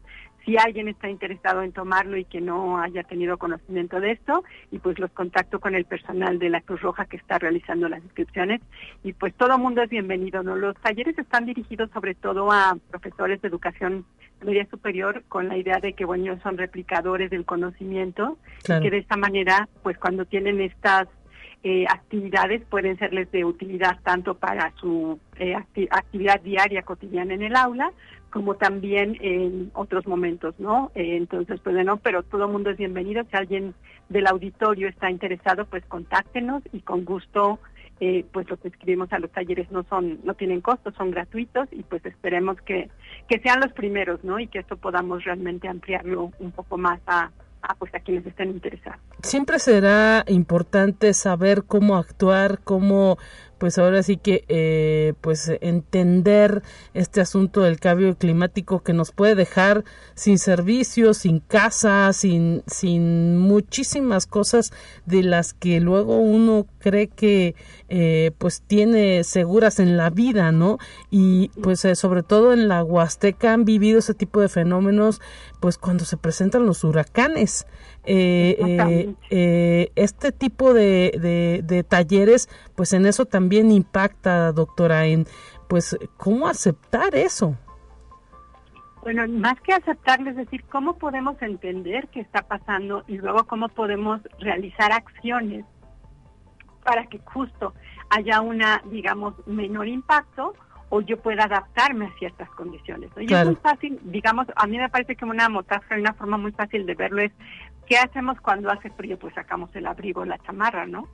Si alguien está interesado en tomarlo y que no haya tenido conocimiento de esto, y pues los contacto con el personal de la Cruz Roja que está realizando las inscripciones, y pues todo mundo es bienvenido, ¿no? Los talleres están dirigidos sobre todo a profesores de educación media superior con la idea de que bueno son replicadores del conocimiento y que de esta manera pues cuando tienen estas eh, actividades pueden serles de utilidad tanto para su eh, actividad diaria cotidiana en el aula como también en otros momentos, ¿no? Eh, entonces, pues no, pero todo el mundo es bienvenido. Si alguien del auditorio está interesado, pues contáctenos y con gusto eh, pues lo que escribimos a los talleres no son no tienen costos son gratuitos y pues esperemos que, que sean los primeros no y que esto podamos realmente ampliarlo un poco más a, a pues a quienes estén interesados siempre será importante saber cómo actuar cómo pues ahora sí que eh, pues entender este asunto del cambio climático que nos puede dejar sin servicios, sin casa, sin, sin muchísimas cosas de las que luego uno cree que eh, pues tiene seguras en la vida, ¿no? Y pues eh, sobre todo en la Huasteca han vivido ese tipo de fenómenos pues cuando se presentan los huracanes. Eh, eh, este tipo de, de, talleres, pues en eso también impacta, doctora, en pues cómo aceptar eso. Bueno, más que aceptarles es decir, cómo podemos entender qué está pasando y luego cómo podemos realizar acciones para que justo haya una, digamos, menor impacto o yo pueda adaptarme a ciertas condiciones. Y es muy fácil, digamos, a mí me parece que una metáfora, una forma muy fácil de verlo es ¿Qué hacemos cuando hace frío? Pues sacamos el abrigo, la chamarra, ¿no?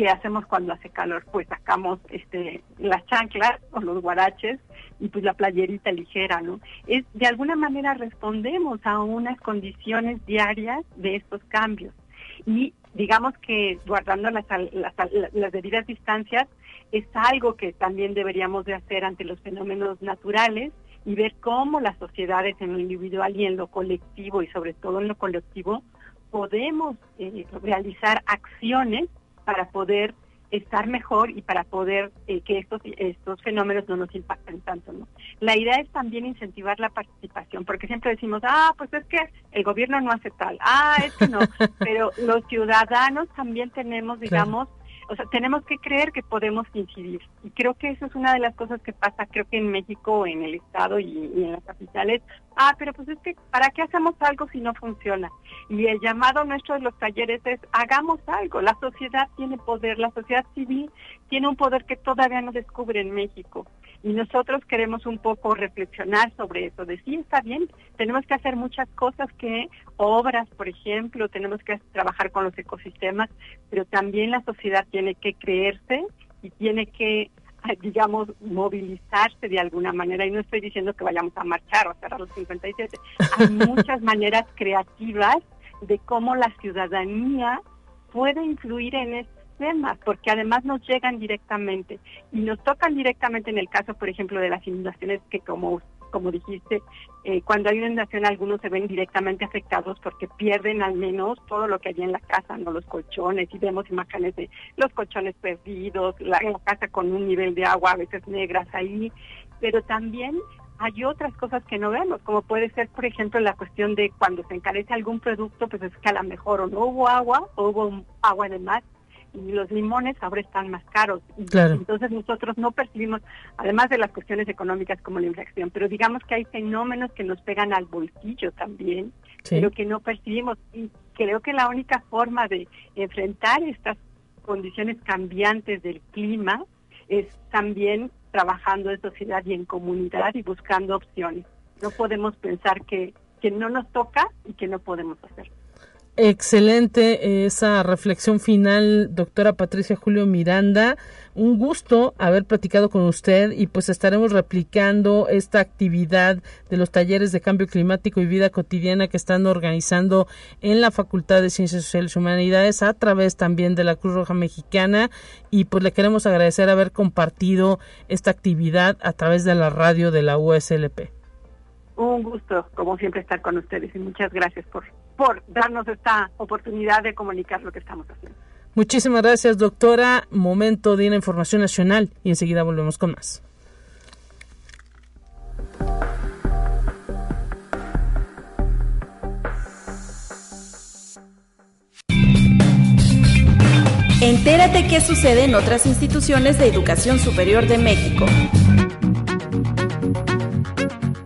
¿qué hacemos cuando hace calor? Pues sacamos este, las chanclas o los guaraches y pues la playerita ligera, ¿no? Es de alguna manera respondemos a unas condiciones diarias de estos cambios y digamos que guardando las, las, las debidas distancias es algo que también deberíamos de hacer ante los fenómenos naturales y ver cómo las sociedades en lo individual y en lo colectivo y sobre todo en lo colectivo podemos eh, realizar acciones para poder estar mejor y para poder eh, que estos estos fenómenos no nos impacten tanto no la idea es también incentivar la participación porque siempre decimos ah pues es que el gobierno no hace tal ah es que no pero los ciudadanos también tenemos digamos o sea, tenemos que creer que podemos incidir. Y creo que eso es una de las cosas que pasa, creo que en México, en el Estado y, en las capitales. Ah, pero pues es que, ¿para qué hacemos algo si no funciona? Y el llamado nuestro de los talleres es, hagamos algo. La sociedad tiene poder, la sociedad civil tiene un poder que todavía no descubre en México. Y nosotros queremos un poco reflexionar sobre eso, de sí, está bien, tenemos que hacer muchas cosas que, obras, por ejemplo, tenemos que trabajar con los ecosistemas, pero también la sociedad tiene que creerse y tiene que digamos, movilizarse de alguna manera. Y no estoy diciendo que vayamos a marchar o a cerrar los 57. Hay muchas maneras creativas de cómo la ciudadanía puede influir en este porque además nos llegan directamente y nos tocan directamente en el caso, por ejemplo, de las inundaciones que como como dijiste, eh, cuando hay una inundación algunos se ven directamente afectados porque pierden al menos todo lo que hay en la casa, no los colchones, y vemos imágenes de los colchones perdidos, la, casa con un nivel de agua a veces negras ahí, pero también hay otras cosas que no vemos, como puede ser, por ejemplo, la cuestión de cuando se encarece algún producto, pues es que a lo mejor o no hubo agua o hubo agua de mar y los limones ahora están más caros. Entonces nosotros no percibimos, además de las cuestiones económicas como la inflación, pero digamos que hay fenómenos que nos pegan al bolsillo también, pero que no percibimos. Y creo que la única forma de enfrentar estas condiciones cambiantes del clima es también trabajando en sociedad y en comunidad y buscando opciones. No podemos pensar que, que no nos toca y que no podemos hacer. Excelente esa reflexión final, doctora Patricia Julio Miranda. Un gusto haber platicado con usted y pues estaremos replicando esta actividad de los talleres de cambio climático y vida cotidiana que están organizando en la Facultad de Ciencias Sociales y Humanidades a través también de la Cruz Roja Mexicana y pues le queremos agradecer haber compartido esta actividad a través de la radio de la USLP. Un gusto, como siempre, estar con ustedes y muchas gracias por por darnos esta oportunidad de comunicar lo que estamos haciendo. Muchísimas gracias, doctora. Momento de una información nacional y enseguida volvemos con más. Entérate qué sucede en otras instituciones de educación superior de México.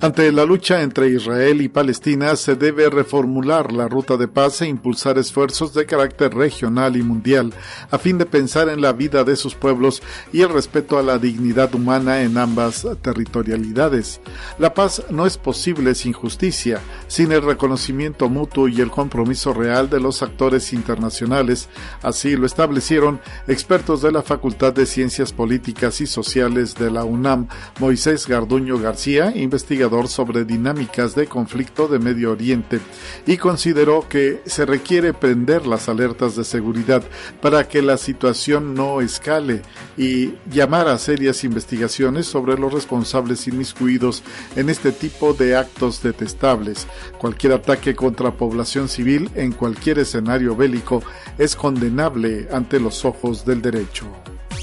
Ante la lucha entre Israel y Palestina se debe reformular la ruta de paz e impulsar esfuerzos de carácter regional y mundial a fin de pensar en la vida de sus pueblos y el respeto a la dignidad humana en ambas territorialidades. La paz no es posible sin justicia, sin el reconocimiento mutuo y el compromiso real de los actores internacionales, así lo establecieron expertos de la Facultad de Ciencias Políticas y Sociales de la UNAM, Moisés Garduño García, investigador sobre dinámicas de conflicto de Medio Oriente y consideró que se requiere prender las alertas de seguridad para que la situación no escale y llamar a serias investigaciones sobre los responsables inmiscuidos en este tipo de actos detestables. Cualquier ataque contra población civil en cualquier escenario bélico es condenable ante los ojos del derecho.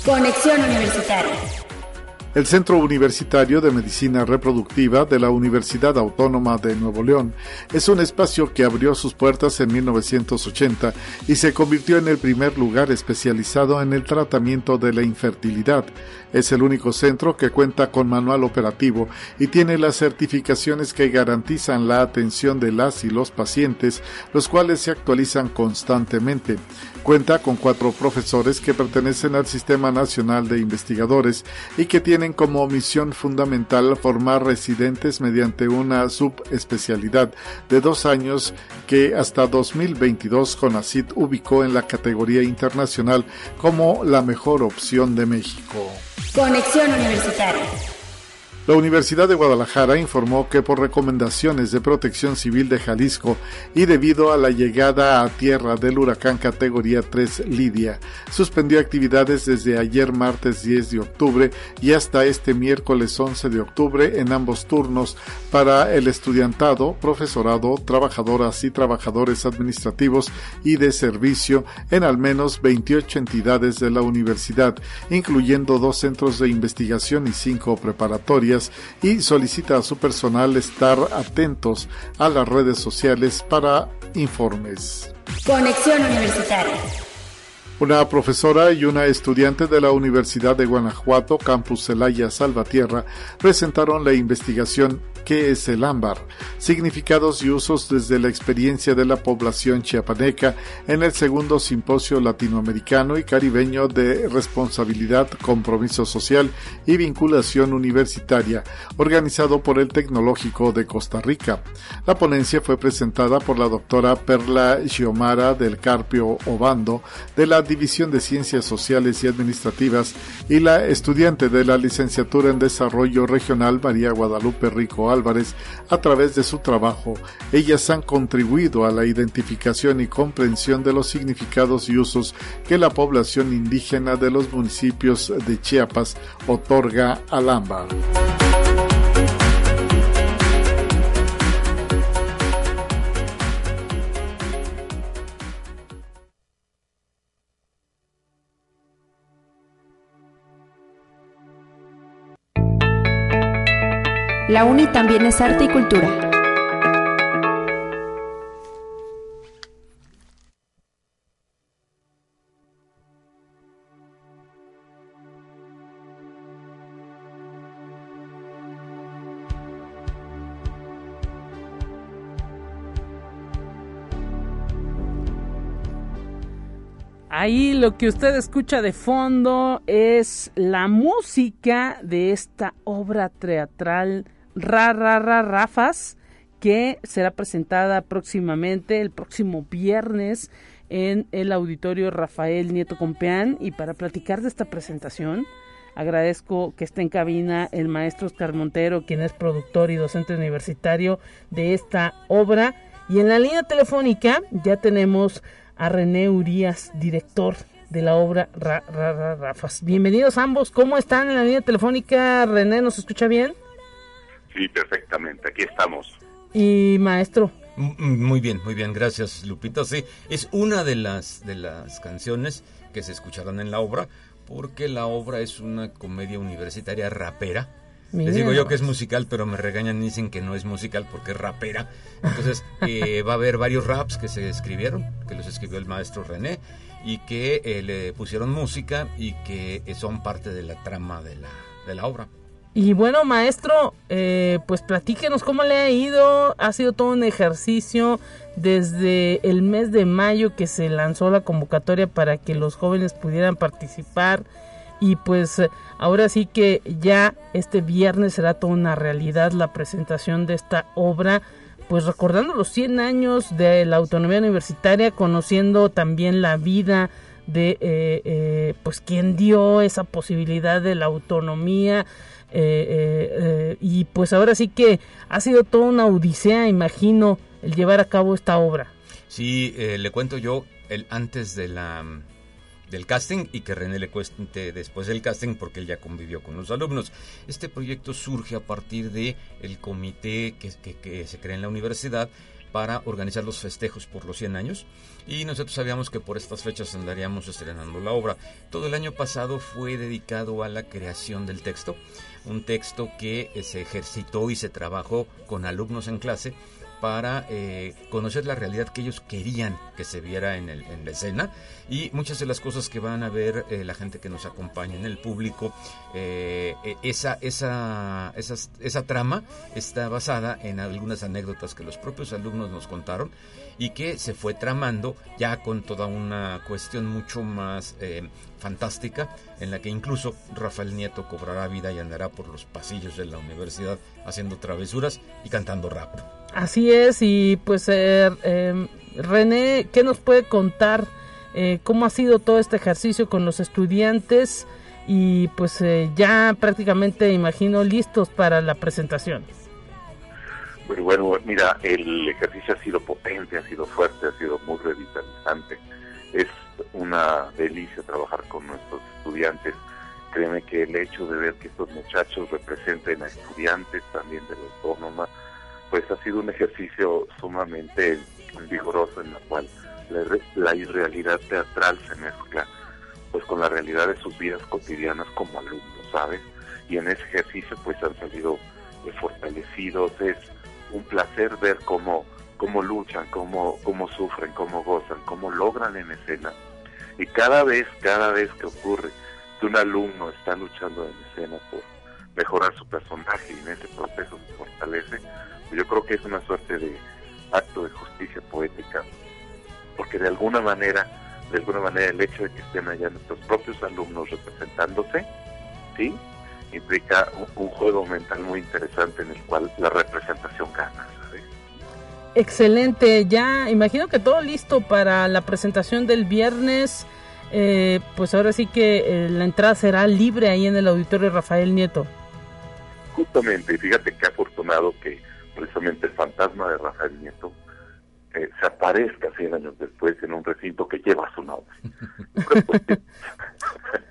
Conexión Universitaria. El Centro Universitario de Medicina Reproductiva de la Universidad Autónoma de Nuevo León es un espacio que abrió sus puertas en 1980 y se convirtió en el primer lugar especializado en el tratamiento de la infertilidad. Es el único centro que cuenta con manual operativo y tiene las certificaciones que garantizan la atención de las y los pacientes, los cuales se actualizan constantemente. Cuenta con cuatro profesores que pertenecen al Sistema Nacional de Investigadores y que tienen como misión fundamental formar residentes mediante una subespecialidad de dos años que hasta 2022 CONACIT ubicó en la categoría internacional como la mejor opción de México. Conexión Universitaria. La Universidad de Guadalajara informó que por recomendaciones de Protección Civil de Jalisco y debido a la llegada a tierra del huracán categoría 3 Lidia, suspendió actividades desde ayer martes 10 de octubre y hasta este miércoles 11 de octubre en ambos turnos para el estudiantado, profesorado, trabajadoras y trabajadores administrativos y de servicio en al menos 28 entidades de la universidad, incluyendo dos centros de investigación y cinco preparatorias y solicita a su personal estar atentos a las redes sociales para informes. Conexión Universitaria. Una profesora y una estudiante de la Universidad de Guanajuato, Campus Celaya Salvatierra, presentaron la investigación ¿Qué es el ámbar? Significados y usos desde la experiencia de la población chiapaneca en el segundo simposio latinoamericano y caribeño de responsabilidad, compromiso social y vinculación universitaria, organizado por el Tecnológico de Costa Rica. La ponencia fue presentada por la doctora Perla Xiomara del Carpio Obando de la División de Ciencias Sociales y Administrativas y la estudiante de la licenciatura en Desarrollo Regional María Guadalupe Rico Álvarez a través de su trabajo. Ellas han contribuido a la identificación y comprensión de los significados y usos que la población indígena de los municipios de Chiapas otorga al ámbar. La UNI también es arte y cultura. Ahí lo que usted escucha de fondo es la música de esta obra teatral Ra, ra, ra, Rafas, que será presentada próximamente, el próximo viernes, en el auditorio Rafael Nieto Compeán. Y para platicar de esta presentación, agradezco que esté en cabina el maestro Oscar Montero, quien es productor y docente universitario de esta obra. Y en la línea telefónica ya tenemos a René Urias, director de la obra Ra, Ra, Ra, Rafas. Bienvenidos ambos, ¿cómo están en la línea telefónica? René, ¿nos escucha bien? Sí, perfectamente, aquí estamos. Y maestro. Muy bien, muy bien, gracias Lupita. Sí, es una de las, de las canciones que se escucharán en la obra, porque la obra es una comedia universitaria rapera. Les digo yo que es musical, pero me regañan y dicen que no es musical porque es rapera. Entonces eh, va a haber varios raps que se escribieron, que los escribió el maestro René, y que eh, le pusieron música y que son parte de la trama de la, de la obra. Y bueno, maestro, eh, pues platíquenos cómo le ha ido. Ha sido todo un ejercicio desde el mes de mayo que se lanzó la convocatoria para que los jóvenes pudieran participar. Y pues ahora sí que ya este viernes será toda una realidad la presentación de esta obra. Pues recordando los 100 años de la autonomía universitaria, conociendo también la vida de eh, eh, pues quien dio esa posibilidad de la autonomía eh, eh, eh, y pues ahora sí que ha sido toda una odisea, imagino, el llevar a cabo esta obra. Sí, le cuento yo el antes de la del casting y que René le cuente después del casting porque él ya convivió con los alumnos. Este proyecto surge a partir de el comité que, que, que se crea en la universidad para organizar los festejos por los 100 años y nosotros sabíamos que por estas fechas andaríamos estrenando la obra. Todo el año pasado fue dedicado a la creación del texto un texto que se ejercitó y se trabajó con alumnos en clase para eh, conocer la realidad que ellos querían que se viera en, el, la escena y muchas de las cosas que van a ver eh, la gente que nos acompaña en el público, eh, esa, esa, esa trama está basada en algunas anécdotas que los propios alumnos nos contaron y que se fue tramando ya con toda una cuestión mucho más fantástica en la que incluso Rafael Nieto cobrará vida y andará por los pasillos de la universidad haciendo travesuras y cantando rap. Así es, y pues eh, em, René, ¿qué nos puede contar? Eh, ¿Cómo ha sido todo este ejercicio con los estudiantes? Y pues eh, ya prácticamente, imagino, listos para la presentación. Bueno, bueno, mira, el ejercicio ha sido potente, ha sido fuerte, ha sido muy revitalizante. Es una delicia trabajar con nuestros estudiantes. Créeme que el hecho de ver que estos muchachos representen a estudiantes también de la autónoma, pues ha sido un ejercicio sumamente vigoroso en la cual la, irrealidad teatral se mezcla pues con la realidad de sus vidas cotidianas como alumnos, ¿sabes? Y en ese ejercicio pues han salido eh, fortalecidos, es un placer ver cómo, cómo luchan, cómo, cómo sufren, cómo gozan, cómo logran en escena. Y cada vez, cada vez que ocurre que un alumno está luchando en escena por mejorar su personaje y en ese proceso se fortalece, yo creo que es una suerte de acto de justicia poética, porque de alguna manera, de alguna manera el hecho de que estén allá nuestros propios alumnos representándose, ¿sí? implica un, juego mental muy interesante en el cual la representación gana. Excelente, ya imagino que todo listo para la presentación del viernes. Eh, pues ahora sí que eh, la entrada será libre ahí en el auditorio Rafael Nieto. Justamente, fíjate que afortunado que precisamente el fantasma de Rafael Nieto eh, se aparezca 100 años después en un recinto que lleva su nombre.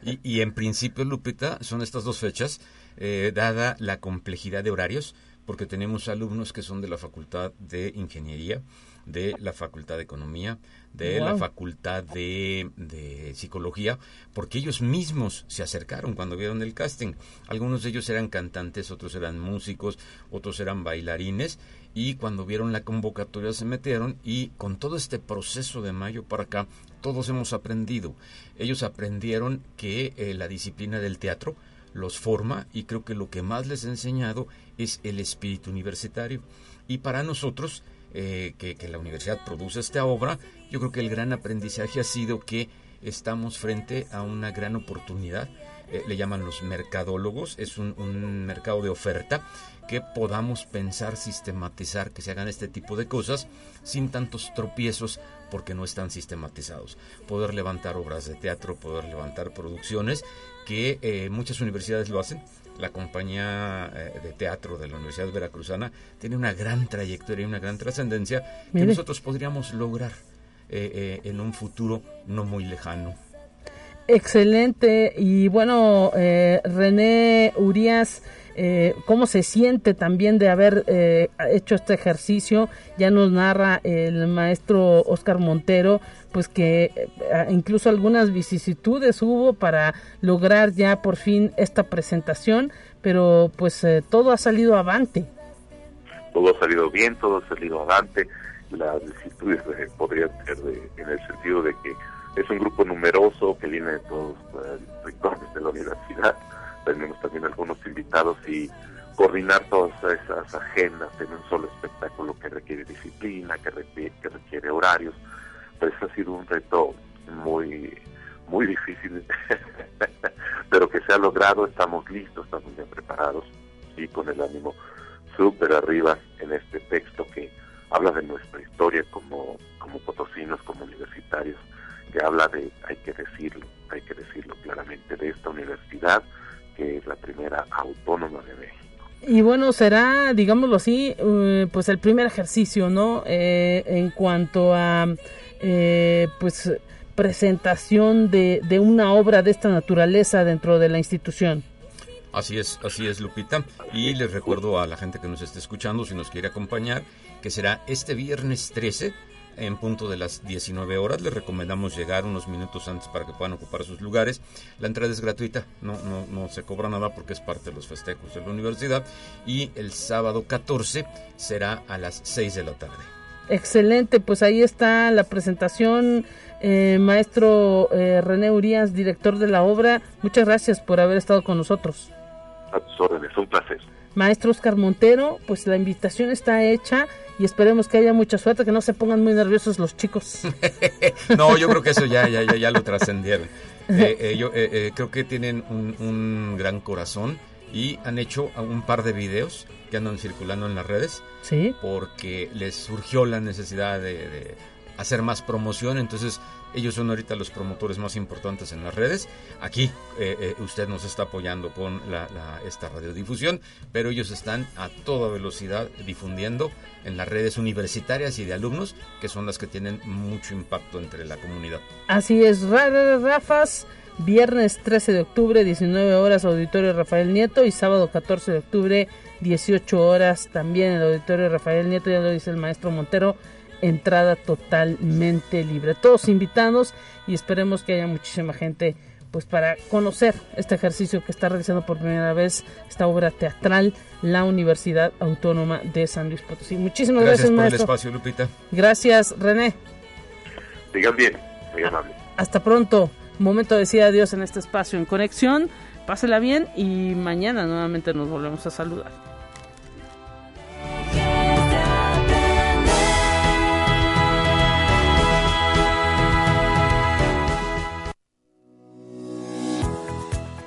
y, en principio, Lupita, son estas dos fechas, eh, dada la complejidad de horarios, porque tenemos alumnos que son de la Facultad de Ingeniería, de la Facultad de Economía, de la Facultad de, de, Psicología, porque ellos mismos se acercaron cuando vieron el casting. Algunos de ellos eran cantantes, otros eran músicos, otros eran bailarines, y cuando vieron la convocatoria se metieron y con todo este proceso de mayo para acá, todos hemos aprendido. Ellos aprendieron que eh, la disciplina del teatro los forma y creo que lo que más les ha enseñado es el espíritu universitario. Y para nosotros, eh, que, la universidad produce esta obra, yo creo que el gran aprendizaje ha sido que estamos frente a una gran oportunidad. Eh, le llaman los mercadólogos, es un, un, mercado de oferta que podamos pensar, sistematizar, que se hagan este tipo de cosas sin tantos tropiezos porque no están sistematizados. Poder levantar obras de teatro, poder levantar producciones que eh, muchas universidades lo hacen. La compañía eh, de teatro de la Universidad Veracruzana tiene una gran trayectoria y una gran trascendencia que nosotros podríamos lograr eh, en un futuro no muy lejano. Excelente. Y bueno, René Urias, eh, cómo se siente también de haber eh, hecho este ejercicio. Ya nos narra el maestro Oscar Montero, pues que eh, incluso algunas vicisitudes hubo para lograr ya por fin esta presentación, pero pues todo ha salido avante. Todo ha salido bien, todo ha salido avante. Las vicisitudes podrían ser en el sentido de que es un grupo numeroso que viene de todos los rincones de la universidad tenemos también algunos invitados y coordinar todas esas agendas en un solo espectáculo que requiere disciplina, que requiere, que requiere horarios, pues ha sido un reto muy muy difícil, pero que se ha logrado, estamos listos, estamos bien preparados y con el ánimo súper arriba en este texto que habla de nuestra historia como, como potosinos, como universitarios, que habla de, hay que decirlo, hay que decirlo claramente, de esta universidad, que es la primera autónoma de México. Y bueno, será, digámoslo así, eh, pues el primer ejercicio, ¿no? Eh, en cuanto a, eh, pues, presentación de, de una obra de esta naturaleza dentro de la institución. Así es, así es, Lupita. Y les recuerdo a la gente que nos esté escuchando, si nos quiere acompañar, que será este viernes 13 en punto de las 19 horas. Les recomendamos llegar unos minutos antes para que puedan ocupar sus lugares. La entrada es gratuita, no, no, no se cobra nada porque es parte de los festejos de la universidad. Y el sábado 14 será a las 6 de la tarde. Excelente, pues ahí está la presentación. Eh, maestro eh, René Urias, director de la obra, muchas gracias por haber estado con nosotros. A tus órdenes, un placer. Maestro Oscar Montero, pues la invitación está hecha y esperemos que haya mucha suerte, que no se pongan muy nerviosos los chicos. no, yo creo que eso ya, ya, ya, ya lo trascendieron. Eh, eh, yo eh, creo que tienen un, gran corazón y han hecho un par de videos que andan circulando en las redes. Sí. Porque les surgió la necesidad de hacer más promoción, entonces ellos son ahorita los promotores más importantes en las redes. Aquí eh, eh, usted nos está apoyando con la, esta radiodifusión, pero ellos están a toda velocidad difundiendo en las redes universitarias y de alumnos, que son las que tienen mucho impacto entre la comunidad. Así es, Rafas. Viernes 13 de octubre, 19 horas, Auditorio Rafael Nieto. Y sábado 14 de octubre, 18 horas, también el Auditorio Rafael Nieto. Ya lo dice el maestro Montero entrada totalmente libre. Todos invitados y esperemos que haya muchísima gente pues para conocer este ejercicio que está realizando por primera vez esta obra teatral la Universidad Autónoma de San Luis Potosí. Muchísimas gracias, gracias por el espacio, Lupita. Gracias, René. Digan bien, Hasta pronto. Momento de decir adiós en este espacio en conexión. Pásela bien y mañana nuevamente nos volvemos a saludar.